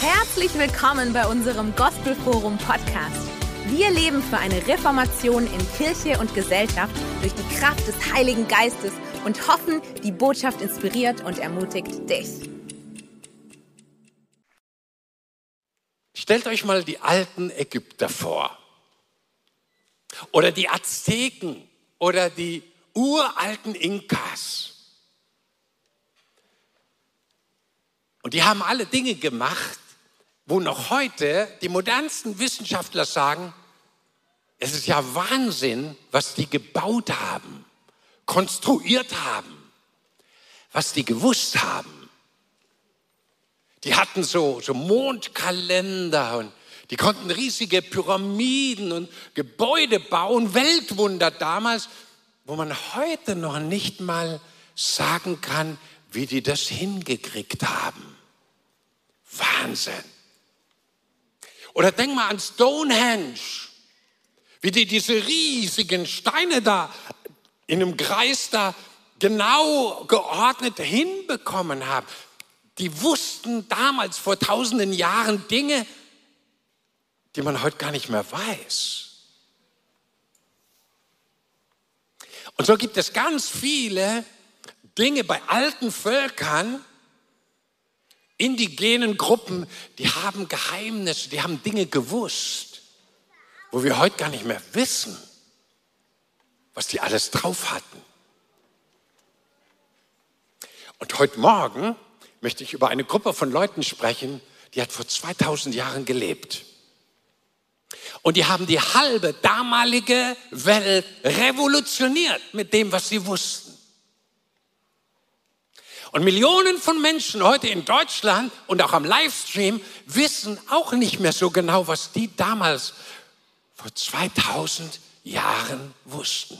Herzlich willkommen bei unserem Gospelforum Podcast. Wir leben für eine Reformation in Kirche und Gesellschaft durch die Kraft des Heiligen Geistes und hoffen, die Botschaft inspiriert und ermutigt dich. Stellt euch mal die alten Ägypter vor. Oder die Azteken oder die uralten Inkas. Und die haben alle Dinge gemacht, wo noch heute die modernsten Wissenschaftler sagen, es ist ja Wahnsinn, was die gebaut haben, konstruiert haben, was die gewusst haben. Die hatten so, so Mondkalender und die konnten riesige Pyramiden und Gebäude bauen, Weltwunder damals, wo man heute noch nicht mal sagen kann, wie die das hingekriegt haben. Wahnsinn. Oder denk mal an Stonehenge, wie die diese riesigen Steine da in einem Kreis da genau geordnet hinbekommen haben. Die wussten damals vor tausenden Jahren Dinge, die man heute gar nicht mehr weiß. Und so gibt es ganz viele Dinge bei alten Völkern, indigenen Gruppen, die haben Geheimnisse, die haben Dinge gewusst, wo wir heute gar nicht mehr wissen, was die alles drauf hatten. Und heute Morgen möchte ich über eine Gruppe von Leuten sprechen, die hat vor 2000 Jahren gelebt. Und die haben die halbe damalige Welt revolutioniert mit dem, was sie wussten. Und Millionen von Menschen heute in Deutschland und auch am Livestream wissen auch nicht mehr so genau, was die damals vor 2000 Jahren wussten.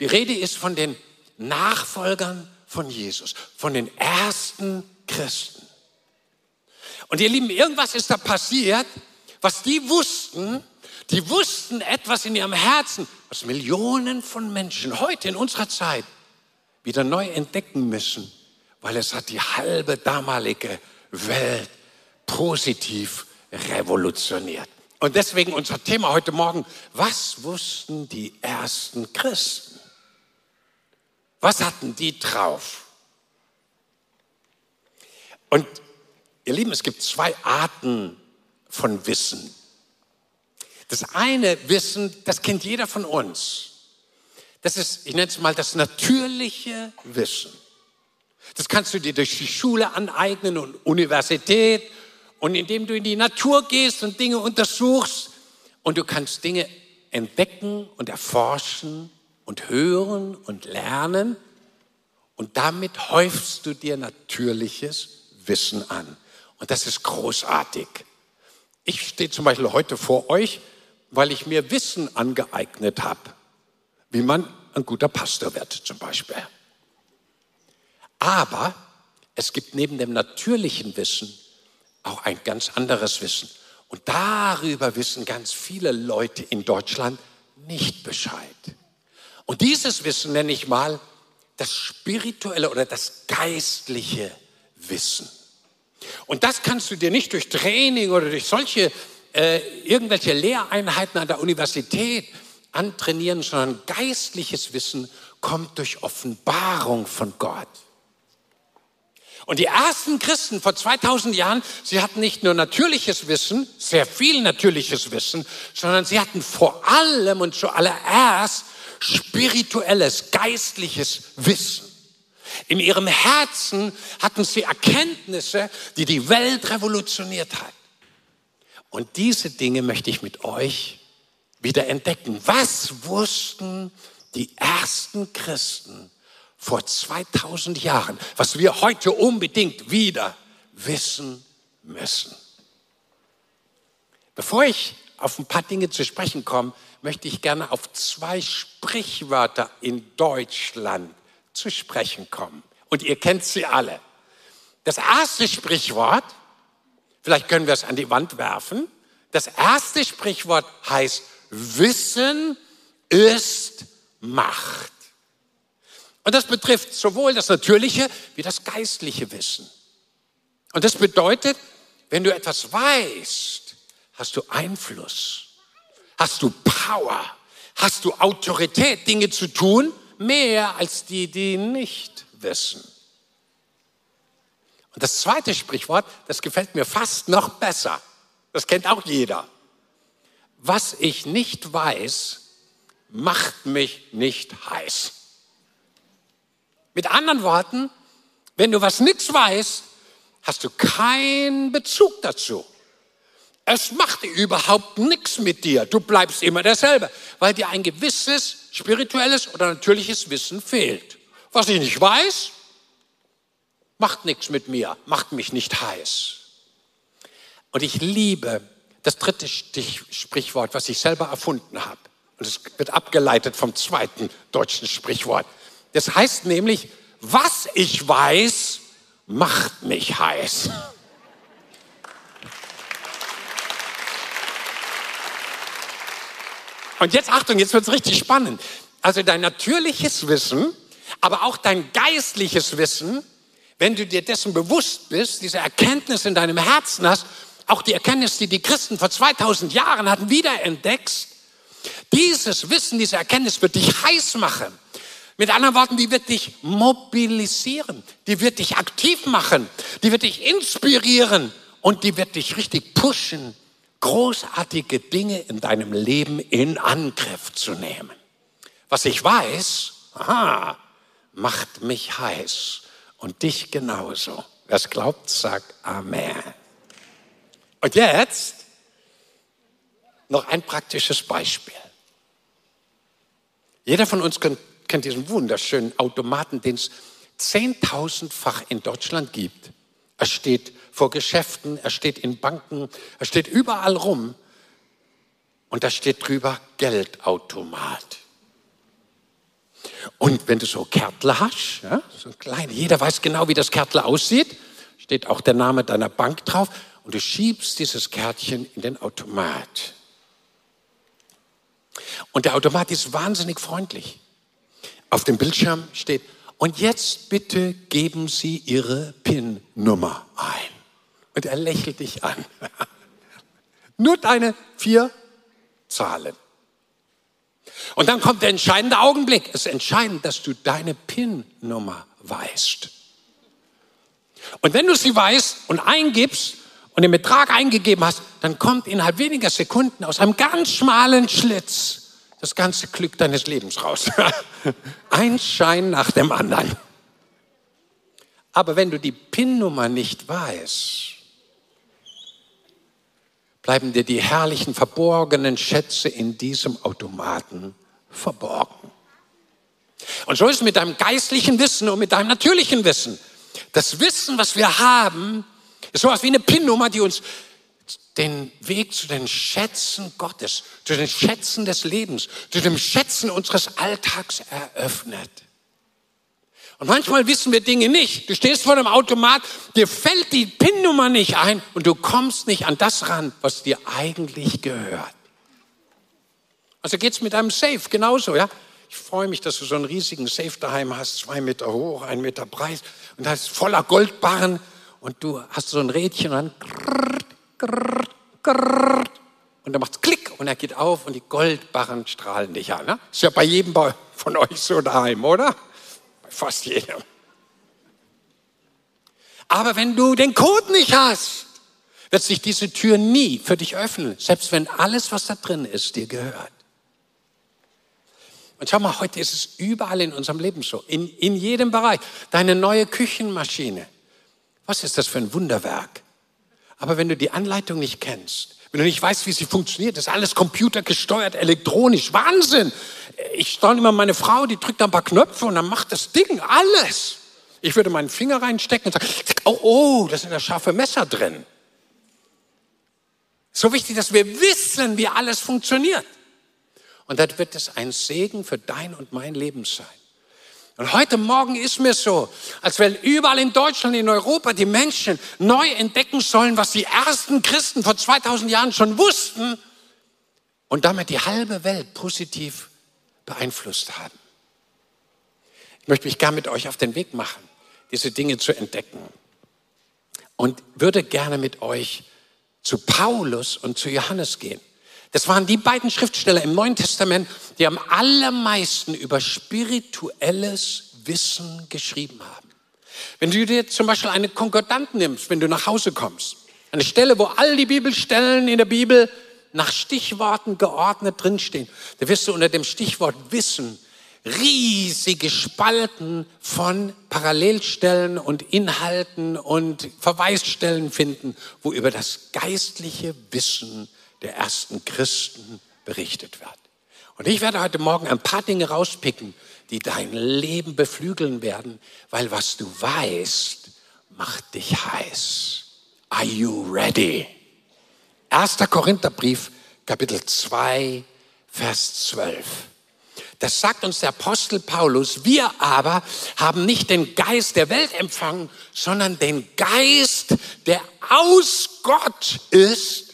Die Rede ist von den Nachfolgern von Jesus, von den ersten Christen. Und ihr Lieben, irgendwas ist da passiert, was die wussten, die wussten etwas in ihrem Herzen, was Millionen von Menschen heute in unserer Zeit wieder neu entdecken müssen, weil es hat die halbe damalige Welt positiv revolutioniert. Und deswegen unser Thema heute Morgen, was wussten die ersten Christen? Was hatten die drauf? Und ihr Lieben, es gibt zwei Arten von Wissen. Das eine Wissen, das kennt jeder von uns. Das ist, ich nenne es mal das natürliche Wissen. Das kannst du dir durch die Schule aneignen und Universität und indem du in die Natur gehst und Dinge untersuchst und du kannst Dinge entdecken und erforschen und hören und lernen und damit häufst du dir natürliches Wissen an. Und das ist großartig. Ich stehe zum Beispiel heute vor euch, weil ich mir Wissen angeeignet habe, wie man ein guter Pastor wird zum Beispiel. Aber es gibt neben dem natürlichen Wissen auch ein ganz anderes Wissen. Und darüber wissen ganz viele Leute in Deutschland nicht Bescheid. Und dieses Wissen nenne ich mal das spirituelle oder das geistliche Wissen. Und das kannst du dir nicht durch Training oder durch solche äh, irgendwelche Lehreinheiten an der Universität antrainieren, sondern geistliches Wissen kommt durch Offenbarung von Gott. Und die ersten Christen vor 2000 Jahren, sie hatten nicht nur natürliches Wissen, sehr viel natürliches Wissen, sondern sie hatten vor allem und zuallererst spirituelles, geistliches Wissen. In ihrem Herzen hatten sie Erkenntnisse, die die Welt revolutioniert hat. Und diese Dinge möchte ich mit euch wieder entdecken. Was wussten die ersten Christen vor 2000 Jahren, was wir heute unbedingt wieder wissen müssen? Bevor ich auf ein paar Dinge zu sprechen komme, möchte ich gerne auf zwei Sprichwörter in Deutschland zu sprechen kommen. Und ihr kennt sie alle. Das erste Sprichwort, vielleicht können wir es an die Wand werfen, das erste Sprichwort heißt, Wissen ist Macht. Und das betrifft sowohl das natürliche wie das geistliche Wissen. Und das bedeutet, Wenn du etwas weißt, hast du Einfluss, hast du Power, hast du Autorität, Dinge zu tun, mehr als die, die nicht wissen. Und das zweite Sprichwort, das gefällt mir fast noch besser. Das kennt auch jeder. Was ich nicht weiß, macht mich nicht heiß. Mit anderen Worten, wenn du was nichts weißt, hast du keinen Bezug dazu. Es macht überhaupt nichts mit dir. Du bleibst immer derselbe, weil dir ein gewisses spirituelles oder natürliches Wissen fehlt. Was ich nicht weiß, macht nichts mit mir, macht mich nicht heiß. Und ich liebe das dritte Sprichwort, was ich selber erfunden habe. Und es wird abgeleitet vom zweiten deutschen Sprichwort. Das heißt nämlich, was ich weiß, macht mich heiß. Und jetzt Achtung, jetzt wird es richtig spannend. Also dein natürliches Wissen, aber auch dein geistliches Wissen, wenn du dir dessen bewusst bist, diese Erkenntnis in deinem Herzen hast, auch die Erkenntnis, die die Christen vor 2000 Jahren hatten, wiederentdeckst, dieses Wissen, diese Erkenntnis wird dich heiß machen. Mit anderen Worten, die wird dich mobilisieren, die wird dich aktiv machen, die wird dich inspirieren und die wird dich richtig pushen, großartige Dinge in deinem Leben in Angriff zu nehmen. Was ich weiß, aha, macht mich heiß und dich genauso. Wer es glaubt, sagt Amen. Und jetzt noch ein praktisches Beispiel. Jeder von uns kennt diesen wunderschönen Automaten, den es zehntausendfach in Deutschland gibt. Er steht vor Geschäften, er steht in Banken, er steht überall rum. Und da steht drüber Geldautomat. Und wenn du so Kärtler hast, ja, so ein kleiner, jeder weiß genau, wie das Kärtler aussieht, steht auch der Name deiner Bank drauf und du schiebst dieses Kärtchen in den Automat. Und der Automat ist wahnsinnig freundlich. Auf dem Bildschirm steht, und jetzt bitte geben Sie Ihre PIN-Nummer ein. Und er lächelt dich an. Nur deine vier Zahlen. Und dann kommt der entscheidende Augenblick. Es ist entscheidend, dass du deine PIN-Nummer weißt. Und wenn du sie weißt und eingibst und den Betrag eingegeben hast, dann kommt innerhalb weniger Sekunden aus einem ganz schmalen Schlitz das ganze Glück deines Lebens raus. Ein Schein nach dem anderen. Aber wenn du die PIN-Nummer nicht weißt, bleiben dir die herrlichen verborgenen Schätze in diesem Automaten verborgen. Und so ist es mit deinem geistlichen Wissen und mit deinem natürlichen Wissen. Das Wissen, was wir haben, ist sowas wie eine PIN-Nummer, die uns den Weg zu den Schätzen Gottes, zu den Schätzen des Lebens, zu den Schätzen unseres Alltags eröffnet. Und manchmal wissen wir Dinge nicht. Du stehst vor dem Automat, dir fällt die PIN-Nummer nicht ein und du kommst nicht an das ran, was dir eigentlich gehört. Also geht's mit einem Safe genauso, ja? Ich freue mich, dass du so einen riesigen Safe daheim hast, zwei Meter hoch, ein Meter breit und da ist voller Goldbarren und du hast so ein Rädchen und dann und dann macht's Klick und er geht auf und die Goldbarren strahlen dich an. Ne? Ist ja bei jedem von euch so daheim, oder? Bei fast jedem. Aber wenn du den Code nicht hast, wird sich diese Tür nie für dich öffnen, selbst wenn alles, was da drin ist, dir gehört. Und schau mal, heute ist es überall in unserem Leben so, in, in jedem Bereich. Deine neue Küchenmaschine. Was ist das für ein Wunderwerk? Aber wenn du die Anleitung nicht kennst, wenn du nicht weißt, wie sie funktioniert, ist alles computergesteuert, elektronisch. Wahnsinn! Ich staune immer meine Frau, die drückt ein paar Knöpfe und dann macht das Ding alles. Ich würde meinen Finger reinstecken und sagen, oh, oh, da sind da scharfe Messer drin. So wichtig, dass wir wissen, wie alles funktioniert. Und dann wird es ein Segen für dein und mein Leben sein. Und heute Morgen ist mir so, als wenn überall in Deutschland, in Europa die Menschen neu entdecken sollen, was die ersten Christen vor 2000 Jahren schon wussten und damit die halbe Welt positiv beeinflusst haben. Ich möchte mich gern mit euch auf den Weg machen, diese Dinge zu entdecken. und würde gerne mit euch zu Paulus und zu Johannes gehen. Das waren die beiden Schriftsteller im Neuen Testament, die am allermeisten über spirituelles Wissen geschrieben haben. Wenn du dir zum Beispiel eine Konkordant nimmst, wenn du nach Hause kommst, eine Stelle, wo all die Bibelstellen in der Bibel nach Stichworten geordnet drinstehen, da wirst du unter dem Stichwort Wissen riesige Spalten von Parallelstellen und Inhalten und Verweisstellen finden, wo über das geistliche Wissen der ersten Christen berichtet wird. Und ich werde heute Morgen ein paar Dinge rauspicken, die dein Leben beflügeln werden, weil was du weißt, macht dich heiß. Are you ready? 1. Korintherbrief, Kapitel 2, Vers 12. Das sagt uns der Apostel Paulus. Wir aber haben nicht den Geist der Welt empfangen, sondern den Geist, der aus Gott ist,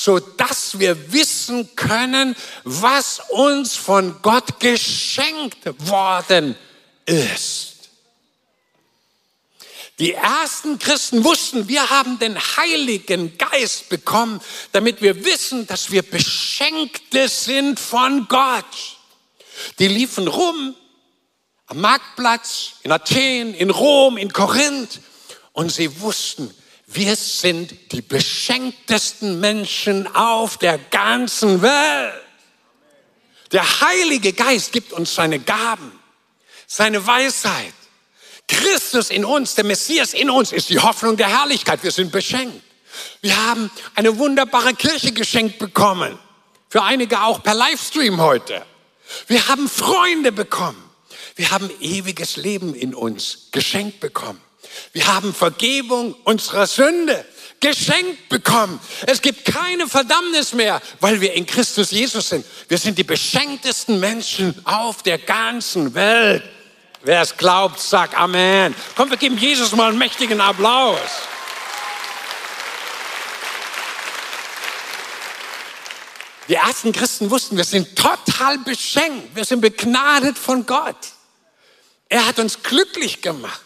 so dass wir wissen können, was uns von Gott geschenkt worden ist. Die ersten Christen wussten, wir haben den Heiligen Geist bekommen, damit wir wissen, dass wir Beschenkte sind von Gott. Die liefen rum am Marktplatz, in Athen, in Rom, in Korinth und sie wussten, wir sind die beschenktesten Menschen auf der ganzen Welt. Der Heilige Geist gibt uns seine Gaben, seine Weisheit. Christus in uns, der Messias in uns ist die Hoffnung der Herrlichkeit. Wir sind beschenkt. Wir haben eine wunderbare Kirche geschenkt bekommen. Für einige auch per Livestream heute. Wir haben Freunde bekommen. Wir haben ewiges Leben in uns geschenkt bekommen. Wir haben Vergebung unserer Sünde geschenkt bekommen. Es gibt keine Verdammnis mehr, weil wir in Christus Jesus sind. Wir sind die beschenktesten Menschen auf der ganzen Welt. Wer es glaubt, sagt Amen. Komm, wir geben Jesus mal einen mächtigen Applaus. Die ersten Christen wussten, wir sind total beschenkt. Wir sind begnadet von Gott. Er hat uns glücklich gemacht.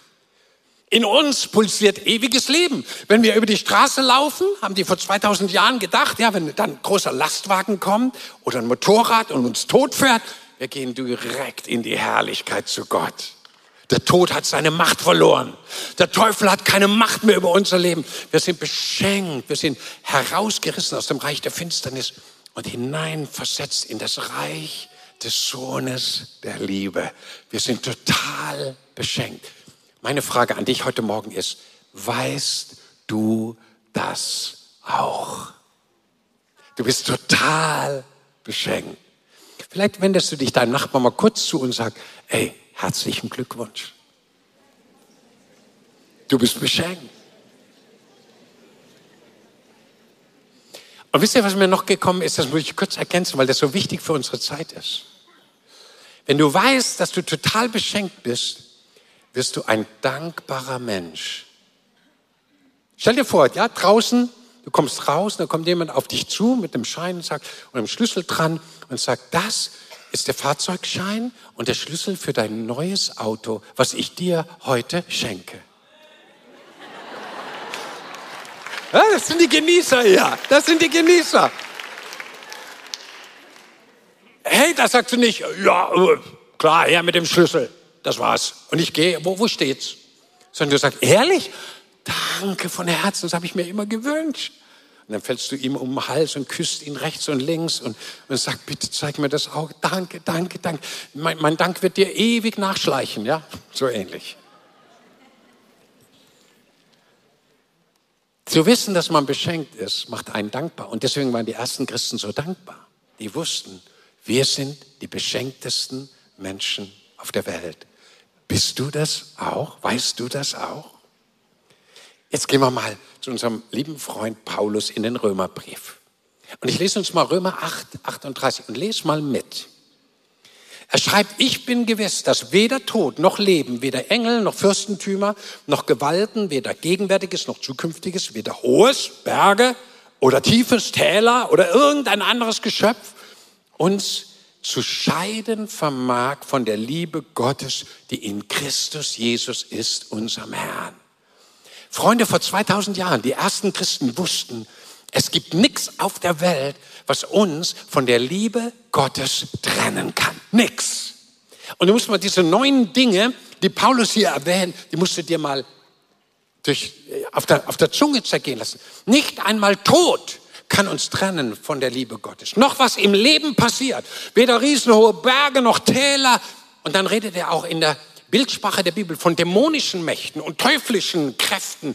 In uns pulsiert ewiges Leben. Wenn wir über die Straße laufen, haben die vor 2000 Jahren gedacht, ja, wenn dann ein großer Lastwagen kommt oder ein Motorrad und uns tot fährt, wir gehen direkt in die Herrlichkeit zu Gott. Der Tod hat seine Macht verloren. Der Teufel hat keine Macht mehr über unser Leben. Wir sind beschenkt. Wir sind herausgerissen aus dem Reich der Finsternis und hineinversetzt in das Reich des Sohnes der Liebe. Wir sind total beschenkt. Meine Frage an dich heute Morgen ist, weißt du das auch? Du bist total beschenkt. Vielleicht wendest du dich deinem Nachbarn mal kurz zu und sagst, ey, herzlichen Glückwunsch. Du bist beschenkt. Und wisst ihr, was mir noch gekommen ist? Das muss ich kurz ergänzen, weil das so wichtig für unsere Zeit ist. Wenn du weißt, dass du total beschenkt bist, wirst du ein dankbarer Mensch. Stell dir vor, ja, draußen, du kommst raus, da kommt jemand auf dich zu mit dem Schein und sagt, und einem Schlüssel dran und sagt, das ist der Fahrzeugschein und der Schlüssel für dein neues Auto, was ich dir heute schenke. Ja, das sind die Genießer hier. Das sind die Genießer. Hey, da sagst du nicht, ja, äh, klar, her mit dem Schlüssel das war's. Und ich gehe, wo, wo steht's? Sondern du sagst, ehrlich? Danke von Herzen, das habe ich mir immer gewünscht. Und dann fällst du ihm um den Hals und küsst ihn rechts und links und, und sagst, bitte zeig mir das auch. Danke, danke, danke. Mein, mein Dank wird dir ewig nachschleichen, ja? So ähnlich. Zu wissen, dass man beschenkt ist, macht einen dankbar. Und deswegen waren die ersten Christen so dankbar. Die wussten, wir sind die beschenktesten Menschen auf der Welt. Bist du das auch? Weißt du das auch? Jetzt gehen wir mal zu unserem lieben Freund Paulus in den Römerbrief. Und ich lese uns mal Römer 8, 38 und lese mal mit. Er schreibt, ich bin gewiss, dass weder Tod noch Leben, weder Engel noch Fürstentümer noch Gewalten, weder Gegenwärtiges noch Zukünftiges, weder Hohes, Berge oder Tiefes, Täler oder irgendein anderes Geschöpf uns zu scheiden vermag von der Liebe Gottes, die in Christus Jesus ist, unserem Herrn. Freunde, vor 2000 Jahren, die ersten Christen wussten, es gibt nichts auf der Welt, was uns von der Liebe Gottes trennen kann. Nix. Und du musst mal diese neuen Dinge, die Paulus hier erwähnt, die musst du dir mal durch, auf, der, auf der Zunge zergehen lassen. Nicht einmal Tod kann uns trennen von der Liebe Gottes. Noch was im Leben passiert. Weder riesenhohe Berge noch Täler. Und dann redet er auch in der Bildsprache der Bibel von dämonischen Mächten und teuflischen Kräften.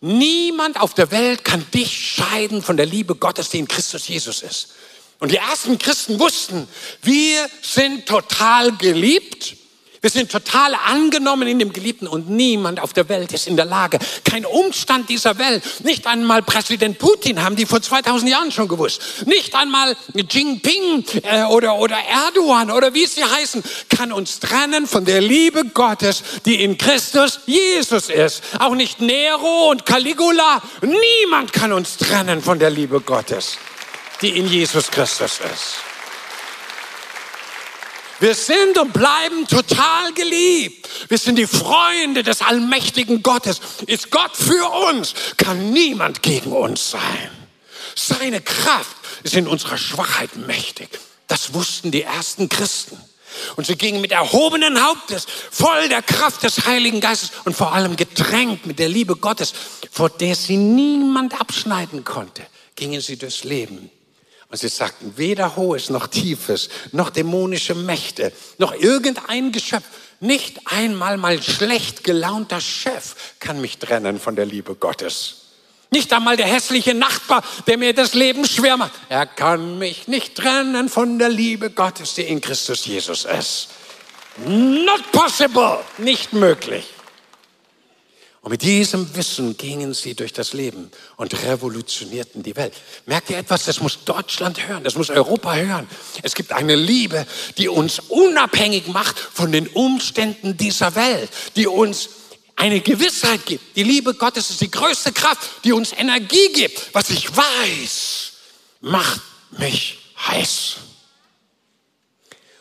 Niemand auf der Welt kann dich scheiden von der Liebe Gottes, die in Christus Jesus ist. Und die ersten Christen wussten, wir sind total geliebt wir sind total angenommen in dem Geliebten und niemand auf der Welt ist in der Lage, kein Umstand dieser Welt, nicht einmal Präsident Putin haben die vor 2000 Jahren schon gewusst, nicht einmal Jinping äh, oder, oder Erdogan oder wie sie heißen, kann uns trennen von der Liebe Gottes, die in Christus Jesus ist. Auch nicht Nero und Caligula, niemand kann uns trennen von der Liebe Gottes, die in Jesus Christus ist. Wir sind und bleiben total geliebt. Wir sind die Freunde des allmächtigen Gottes. Ist Gott für uns, kann niemand gegen uns sein. Seine Kraft ist in unserer Schwachheit mächtig. Das wussten die ersten Christen. Und sie gingen mit erhobenen Hauptes, voll der Kraft des Heiligen Geistes und vor allem getränkt mit der Liebe Gottes, vor der sie niemand abschneiden konnte, gingen sie durchs Leben und sie sagten, weder hohes noch tiefes, noch dämonische Mächte, noch irgendein Geschöpf, nicht einmal mein schlecht gelaunter Chef kann mich trennen von der Liebe Gottes. Nicht einmal der hässliche Nachbar, der mir das Leben schwer macht. Er kann mich nicht trennen von der Liebe Gottes, die in Christus Jesus ist. Not possible. Nicht möglich. Und mit diesem Wissen gingen sie durch das Leben und revolutionierten die Welt. Merkt ihr etwas? Das muss Deutschland hören, das muss Europa hören. Es gibt eine Liebe, die uns unabhängig macht von den Umständen dieser Welt, die uns eine Gewissheit gibt. Die Liebe Gottes ist die größte Kraft, die uns Energie gibt. Was ich weiß, macht mich heiß.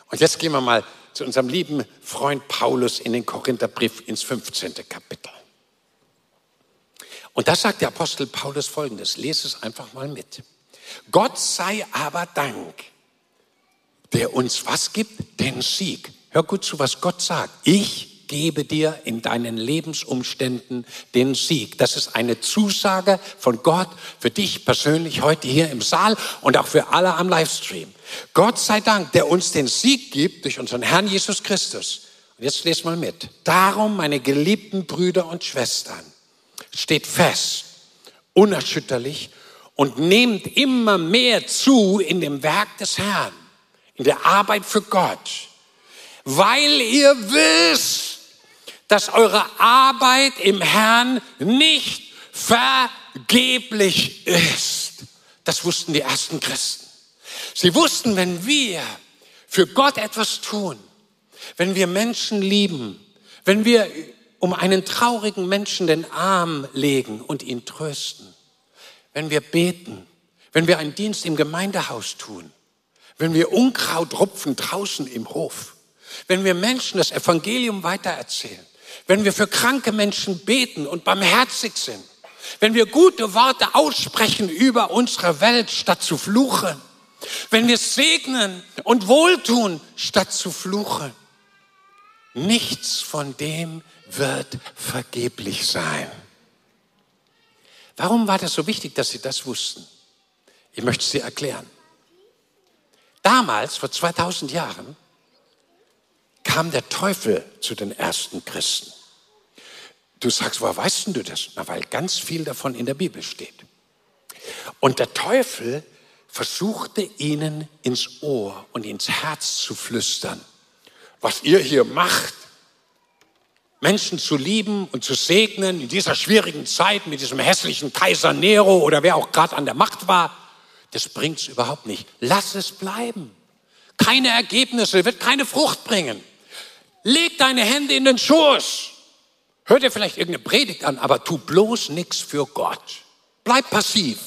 Und jetzt gehen wir mal zu unserem lieben Freund Paulus in den Korintherbrief ins 15. Kapitel. Und da sagt der Apostel Paulus folgendes, lese es einfach mal mit. Gott sei aber Dank, der uns was gibt? Den Sieg. Hör gut zu, was Gott sagt. Ich gebe dir in deinen Lebensumständen den Sieg. Das ist eine Zusage von Gott für dich persönlich heute hier im Saal und auch für alle am Livestream. Gott sei Dank, der uns den Sieg gibt durch unseren Herrn Jesus Christus. Und jetzt lest mal mit. Darum, meine geliebten Brüder und Schwestern, steht fest, unerschütterlich und nehmt immer mehr zu in dem Werk des Herrn, in der Arbeit für Gott, weil ihr wisst, dass eure Arbeit im Herrn nicht vergeblich ist. Das wussten die ersten Christen. Sie wussten, wenn wir für Gott etwas tun, wenn wir Menschen lieben, wenn wir um einen traurigen Menschen den Arm legen und ihn trösten, wenn wir beten, wenn wir einen Dienst im Gemeindehaus tun, wenn wir Unkraut rupfen draußen im Hof, wenn wir Menschen das Evangelium weitererzählen, wenn wir für kranke Menschen beten und barmherzig sind, wenn wir gute Worte aussprechen über unsere Welt statt zu fluchen, wenn wir segnen und wohltun statt zu fluchen. Nichts von dem wird vergeblich sein. Warum war das so wichtig, dass sie das wussten? Ich möchte es dir erklären. Damals, vor 2000 Jahren, kam der Teufel zu den ersten Christen. Du sagst, woher weißt du das? Na, weil ganz viel davon in der Bibel steht. Und der Teufel versuchte ihnen ins Ohr und ins Herz zu flüstern. Was ihr hier macht, Menschen zu lieben und zu segnen in dieser schwierigen Zeit mit diesem hässlichen Kaiser Nero oder wer auch gerade an der Macht war, das bringt es überhaupt nicht. Lass es bleiben. Keine Ergebnisse, wird keine Frucht bringen. Leg deine Hände in den Schoß. Hör dir vielleicht irgendeine Predigt an, aber tu bloß nichts für Gott. Bleib passiv.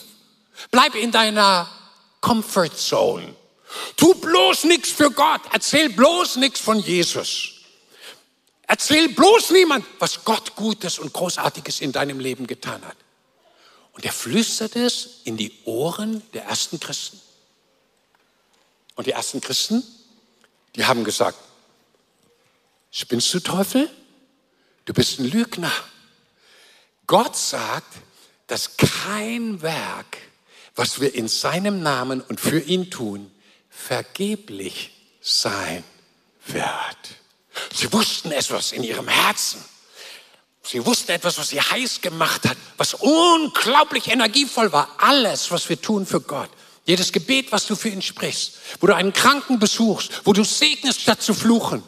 Bleib in deiner Comfort Zone. Tu bloß nichts für Gott. Erzähl bloß nichts von Jesus. Erzähl bloß niemand, was Gott Gutes und Großartiges in deinem Leben getan hat. Und er flüstert es in die Ohren der ersten Christen. Und die ersten Christen, die haben gesagt, spinnst du Teufel? Du bist ein Lügner. Gott sagt, dass kein Werk, was wir in seinem Namen und für ihn tun, vergeblich sein wird. Sie wussten etwas in ihrem Herzen. Sie wussten etwas, was sie heiß gemacht hat, was unglaublich energievoll war. Alles, was wir tun für Gott. Jedes Gebet, was du für ihn sprichst, wo du einen Kranken besuchst, wo du segnest statt zu fluchen,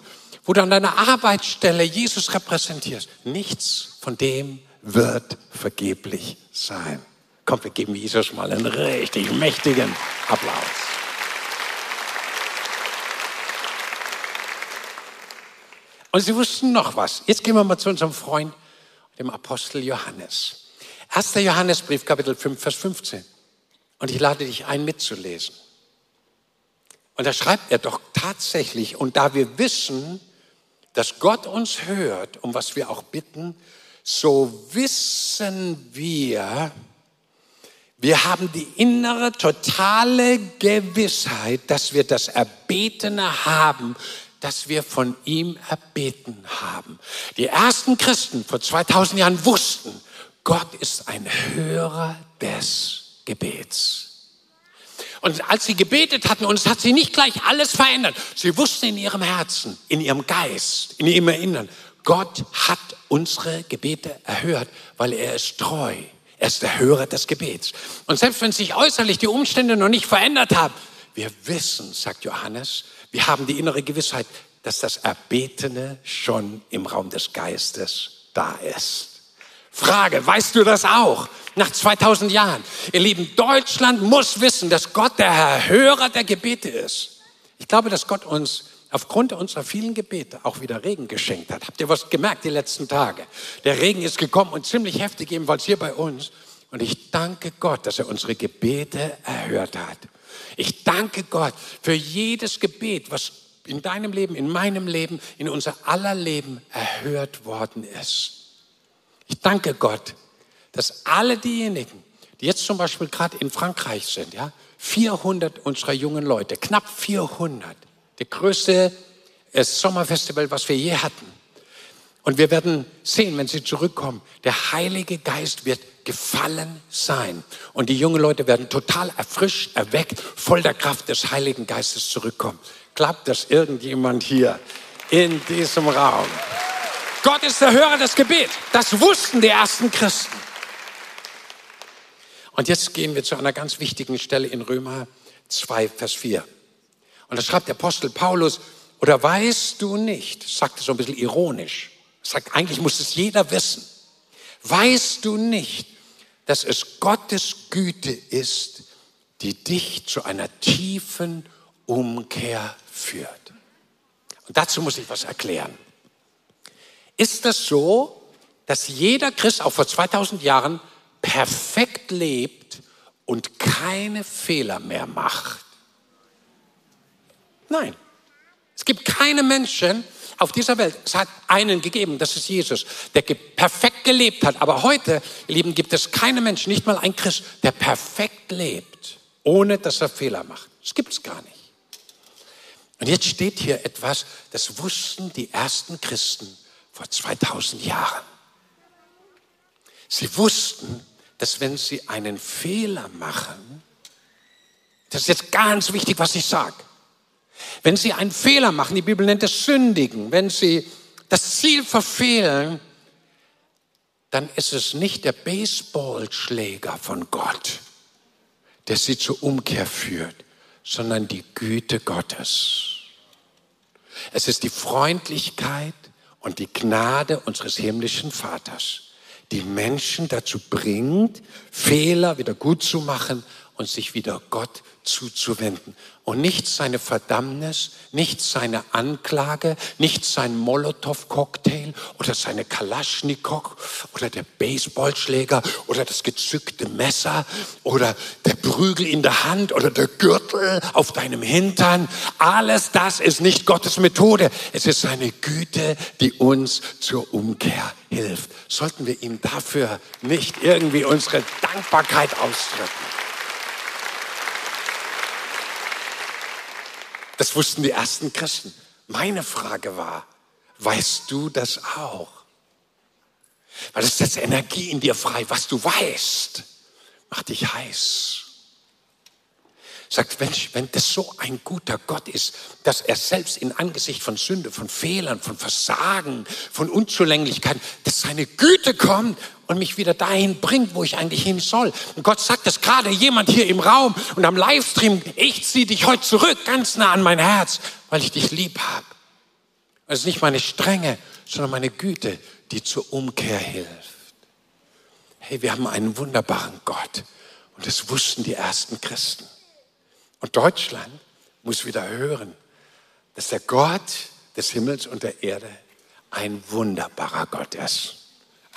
wo du an deiner Arbeitsstelle Jesus repräsentierst. Nichts von dem wird vergeblich sein. Komm, wir geben Jesus mal einen richtig mächtigen Applaus. Und sie wussten noch was. Jetzt gehen wir mal zu unserem Freund, dem Apostel Johannes. 1. Johannesbrief, Kapitel 5, Vers 15. Und ich lade dich ein, mitzulesen. Und da schreibt er doch tatsächlich, und da wir wissen, dass Gott uns hört, um was wir auch bitten, so wissen wir, wir haben die innere, totale Gewissheit, dass wir das Erbetene haben, das wir von ihm erbeten haben. Die ersten Christen vor 2000 Jahren wussten, Gott ist ein Hörer des Gebets. Und als sie gebetet hatten, und es hat sie nicht gleich alles verändert, sie wussten in ihrem Herzen, in ihrem Geist, in ihrem Erinnern, Gott hat unsere Gebete erhört, weil er ist treu. Er ist der Hörer des Gebets. Und selbst wenn sich äußerlich die Umstände noch nicht verändert haben, wir wissen, sagt Johannes, wir haben die innere Gewissheit, dass das Erbetene schon im Raum des Geistes da ist. Frage, weißt du das auch? Nach 2000 Jahren. Ihr Lieben, Deutschland muss wissen, dass Gott der Erhörer der Gebete ist. Ich glaube, dass Gott uns aufgrund unserer vielen Gebete auch wieder Regen geschenkt hat. Habt ihr was gemerkt die letzten Tage? Der Regen ist gekommen und ziemlich heftig, ebenfalls hier bei uns. Und ich danke Gott, dass er unsere Gebete erhört hat. Ich danke Gott für jedes Gebet, was in deinem Leben, in meinem Leben, in unser aller Leben erhört worden ist. Ich danke Gott, dass alle diejenigen, die jetzt zum Beispiel gerade in Frankreich sind, ja, 400 unserer jungen Leute, knapp 400, der größte äh, Sommerfestival, was wir je hatten. Und wir werden sehen, wenn sie zurückkommen, der Heilige Geist wird gefallen sein. Und die jungen Leute werden total erfrischt, erweckt, voll der Kraft des Heiligen Geistes zurückkommen. Glaubt das irgendjemand hier in diesem Raum? Gott ist der Hörer des Gebets. Das wussten die ersten Christen. Und jetzt gehen wir zu einer ganz wichtigen Stelle in Römer 2, Vers 4. Und da schreibt der Apostel Paulus, oder weißt du nicht, sagt es so ein bisschen ironisch, sagt, eigentlich muss es jeder wissen, weißt du nicht, dass es Gottes Güte ist, die dich zu einer tiefen Umkehr führt. Und dazu muss ich was erklären. Ist das so, dass jeder Christ auch vor 2000 Jahren perfekt lebt und keine Fehler mehr macht? Nein. Es gibt keine Menschen auf dieser Welt. Es hat einen gegeben, das ist Jesus, der perfekt gelebt hat. Aber heute, ihr Lieben, gibt es keine Menschen, nicht mal ein Christ, der perfekt lebt, ohne dass er Fehler macht. Das gibt es gar nicht. Und jetzt steht hier etwas, das wussten die ersten Christen vor 2000 Jahren. Sie wussten, dass wenn sie einen Fehler machen, das ist jetzt ganz wichtig, was ich sage, wenn sie einen Fehler machen, die Bibel nennt es Sündigen, wenn sie das Ziel verfehlen, dann ist es nicht der Baseballschläger von Gott, der sie zur Umkehr führt, sondern die Güte Gottes. Es ist die Freundlichkeit und die Gnade unseres himmlischen Vaters, die Menschen dazu bringt, Fehler wieder gut zu machen und sich wieder Gott zuzuwenden. Und nicht seine Verdammnis, nicht seine Anklage, nicht sein Molotow-Cocktail oder seine Kalaschnikow oder der Baseballschläger oder das gezückte Messer oder der Prügel in der Hand oder der Gürtel auf deinem Hintern. Alles das ist nicht Gottes Methode. Es ist seine Güte, die uns zur Umkehr hilft. Sollten wir ihm dafür nicht irgendwie unsere Dankbarkeit ausdrücken? Das wussten die ersten Christen. Meine Frage war, weißt du das auch? Weil es setzt Energie in dir frei. Was du weißt, macht dich heiß. Sagt, Mensch, wenn das so ein guter Gott ist, dass er selbst in Angesicht von Sünde, von Fehlern, von Versagen, von Unzulänglichkeiten, dass seine Güte kommt und mich wieder dahin bringt, wo ich eigentlich hin soll. Und Gott sagt das gerade jemand hier im Raum und am Livestream, ich ziehe dich heute zurück, ganz nah an mein Herz, weil ich dich lieb habe. Es ist nicht meine Strenge, sondern meine Güte, die zur Umkehr hilft. Hey, wir haben einen wunderbaren Gott. Und das wussten die ersten Christen. Und Deutschland muss wieder hören, dass der Gott des Himmels und der Erde ein wunderbarer Gott ist.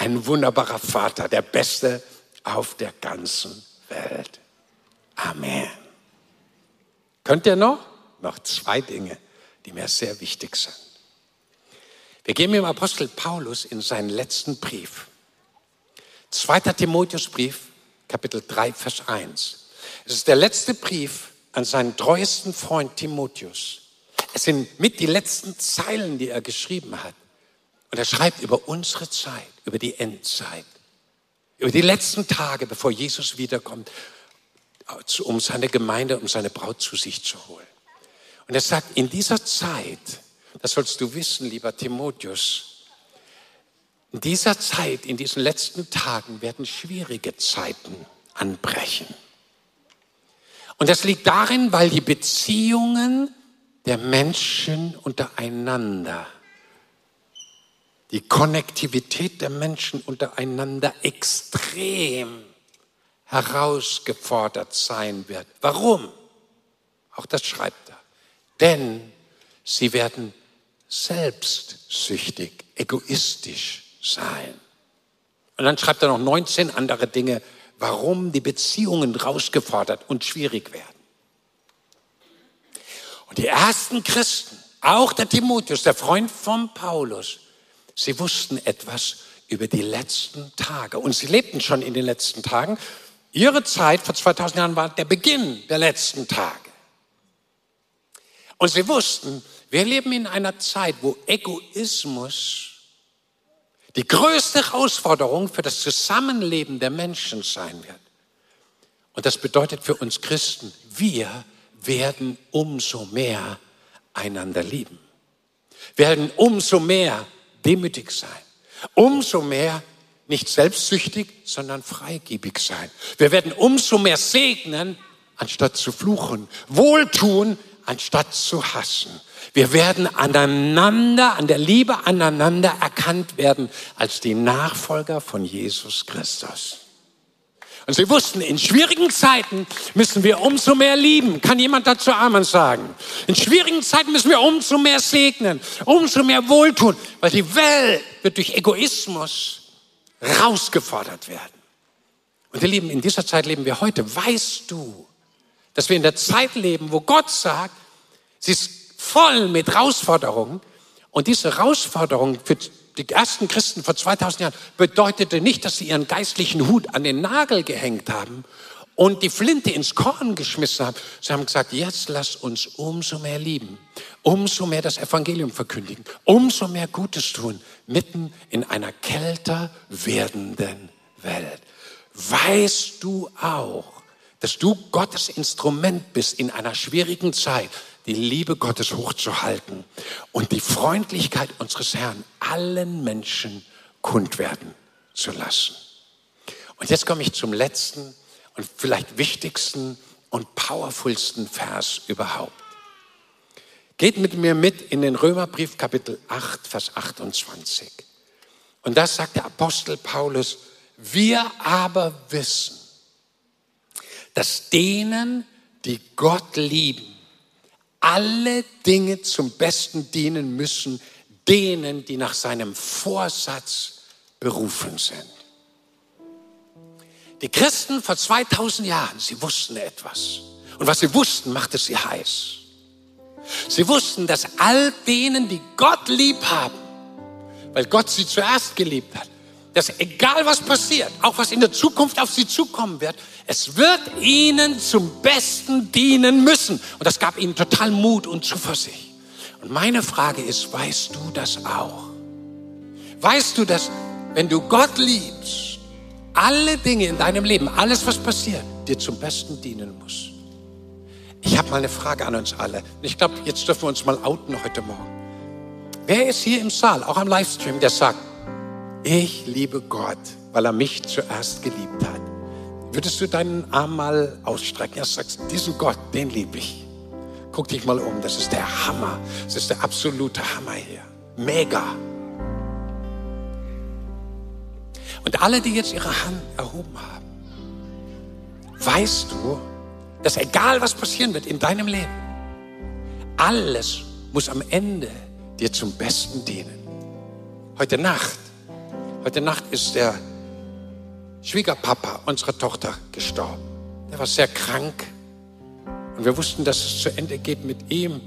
Ein wunderbarer Vater, der Beste auf der ganzen Welt. Amen. Könnt ihr noch? Noch zwei Dinge, die mir sehr wichtig sind. Wir gehen mit dem Apostel Paulus in seinen letzten Brief. Zweiter Timotheusbrief, Kapitel 3, Vers 1. Es ist der letzte Brief an seinen treuesten Freund Timotheus. Es sind mit die letzten Zeilen, die er geschrieben hat. Und er schreibt über unsere Zeit, über die Endzeit, über die letzten Tage, bevor Jesus wiederkommt, um seine Gemeinde, um seine Braut zu sich zu holen. Und er sagt, in dieser Zeit, das sollst du wissen, lieber Timotheus, in dieser Zeit, in diesen letzten Tagen werden schwierige Zeiten anbrechen. Und das liegt darin, weil die Beziehungen der Menschen untereinander, die Konnektivität der Menschen untereinander extrem herausgefordert sein wird. Warum? Auch das schreibt er. Denn sie werden selbstsüchtig, egoistisch sein. Und dann schreibt er noch 19 andere Dinge, warum die Beziehungen herausgefordert und schwierig werden. Und die ersten Christen, auch der Timotheus, der Freund von Paulus, sie wussten etwas über die letzten Tage. Und sie lebten schon in den letzten Tagen. Ihre Zeit vor 2000 Jahren war der Beginn der letzten Tage. Und sie wussten, wir leben in einer Zeit, wo Egoismus die größte Herausforderung für das Zusammenleben der Menschen sein wird. Und das bedeutet für uns Christen, wir werden umso mehr einander lieben. Werden umso mehr demütig sein. Umso mehr nicht selbstsüchtig, sondern freigebig sein. Wir werden umso mehr segnen, anstatt zu fluchen. Wohltun, anstatt zu hassen. Wir werden aneinander, an der Liebe aneinander erkannt werden als die Nachfolger von Jesus Christus. Und sie wussten, in schwierigen Zeiten müssen wir umso mehr lieben. Kann jemand dazu Amen sagen? In schwierigen Zeiten müssen wir umso mehr segnen, umso mehr wohltun, weil die Welt wird durch Egoismus rausgefordert werden. Und ihr Lieben, in dieser Zeit leben wir heute. Weißt du, dass wir in der Zeit leben, wo Gott sagt, sie ist voll mit Herausforderungen. Und diese Herausforderung für die ersten Christen vor 2000 Jahren bedeutete nicht, dass sie ihren geistlichen Hut an den Nagel gehängt haben und die Flinte ins Korn geschmissen haben. Sie haben gesagt, jetzt lass uns umso mehr lieben, umso mehr das Evangelium verkündigen, umso mehr Gutes tun, mitten in einer kälter werdenden Welt. Weißt du auch, dass du Gottes Instrument bist in einer schwierigen Zeit, die Liebe Gottes hochzuhalten und die Freundlichkeit unseres Herrn allen Menschen kund werden zu lassen. Und jetzt komme ich zum letzten und vielleicht wichtigsten und powerfulsten Vers überhaupt. Geht mit mir mit in den Römerbrief Kapitel 8, Vers 28. Und das sagt der Apostel Paulus, wir aber wissen, dass denen, die Gott lieben, alle Dinge zum Besten dienen müssen, denen, die nach seinem Vorsatz berufen sind. Die Christen vor 2000 Jahren, sie wussten etwas. Und was sie wussten, machte sie heiß. Sie wussten, dass all denen, die Gott lieb haben, weil Gott sie zuerst geliebt hat, dass egal was passiert, auch was in der Zukunft auf sie zukommen wird, es wird ihnen zum Besten dienen müssen. Und das gab ihnen total Mut und Zuversicht. Und meine Frage ist, weißt du das auch? Weißt du, dass wenn du Gott liebst, alle Dinge in deinem Leben, alles was passiert, dir zum Besten dienen muss? Ich habe mal eine Frage an uns alle. Ich glaube, jetzt dürfen wir uns mal outen heute Morgen. Wer ist hier im Saal, auch am Livestream, der sagt, ich liebe Gott, weil er mich zuerst geliebt hat? Würdest du deinen Arm mal ausstrecken? Ja, sagst, diesen Gott, den liebe ich. Guck dich mal um, das ist der Hammer. Das ist der absolute Hammer hier. Mega. Und alle, die jetzt ihre Hand erhoben haben, weißt du, dass egal was passieren wird in deinem Leben, alles muss am Ende dir zum Besten dienen. Heute Nacht, heute Nacht ist der Schwiegerpapa unserer Tochter gestorben. Der war sehr krank und wir wussten, dass es zu Ende geht mit ihm.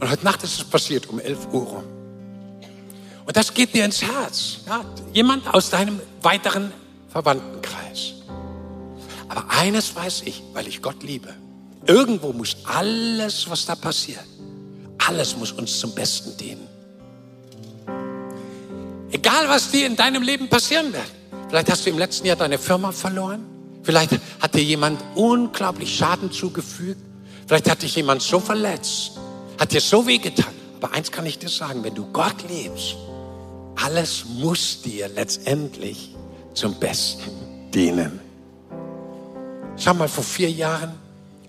Und heute Nacht ist es passiert um 11 Uhr rum. Und das geht dir ins Herz. Ja, jemand aus deinem weiteren Verwandtenkreis. Aber eines weiß ich, weil ich Gott liebe. Irgendwo muss alles, was da passiert, alles muss uns zum Besten dienen. Egal, was dir in deinem Leben passieren wird. Vielleicht hast du im letzten Jahr deine Firma verloren. Vielleicht hat dir jemand unglaublich Schaden zugefügt. Vielleicht hat dich jemand so verletzt, hat dir so wehgetan. Aber eins kann ich dir sagen, wenn du Gott liebst, alles muss dir letztendlich zum Besten dienen. Schau mal, vor vier Jahren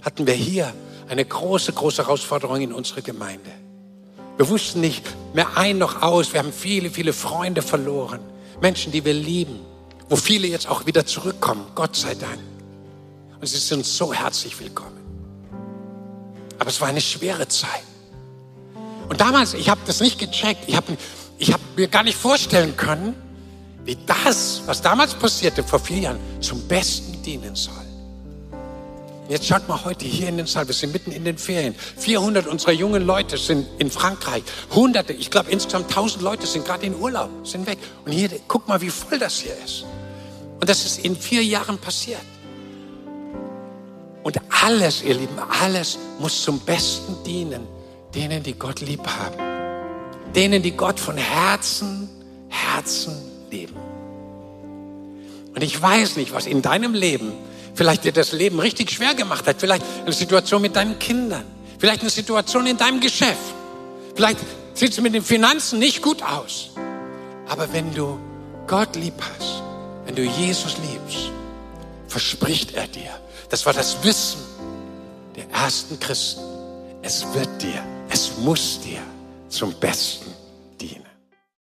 hatten wir hier eine große, große Herausforderung in unserer Gemeinde. Wir wussten nicht mehr ein noch aus. Wir haben viele, viele Freunde verloren. Menschen, die wir lieben. Wo viele jetzt auch wieder zurückkommen. Gott sei Dank. Und sie sind so herzlich willkommen. Aber es war eine schwere Zeit. Und damals, ich habe das nicht gecheckt. Ich habe ich hab mir gar nicht vorstellen können, wie das, was damals passierte vor vier Jahren, zum Besten dienen soll. Jetzt schaut mal heute hier in den Saal, wir sind mitten in den Ferien. 400 unserer jungen Leute sind in Frankreich. Hunderte, ich glaube insgesamt 1000 Leute sind gerade in Urlaub, sind weg. Und hier, guck mal, wie voll das hier ist. Und das ist in vier Jahren passiert. Und alles, ihr Lieben, alles muss zum Besten dienen, denen, die Gott lieb haben. Denen, die Gott von Herzen, Herzen lieben. Und ich weiß nicht, was in deinem Leben vielleicht dir das Leben richtig schwer gemacht hat, vielleicht eine Situation mit deinen Kindern, vielleicht eine Situation in deinem Geschäft, vielleicht sieht es mit den Finanzen nicht gut aus. Aber wenn du Gott lieb hast, wenn du Jesus liebst, verspricht er dir, das war das Wissen der ersten Christen, es wird dir, es muss dir zum Besten.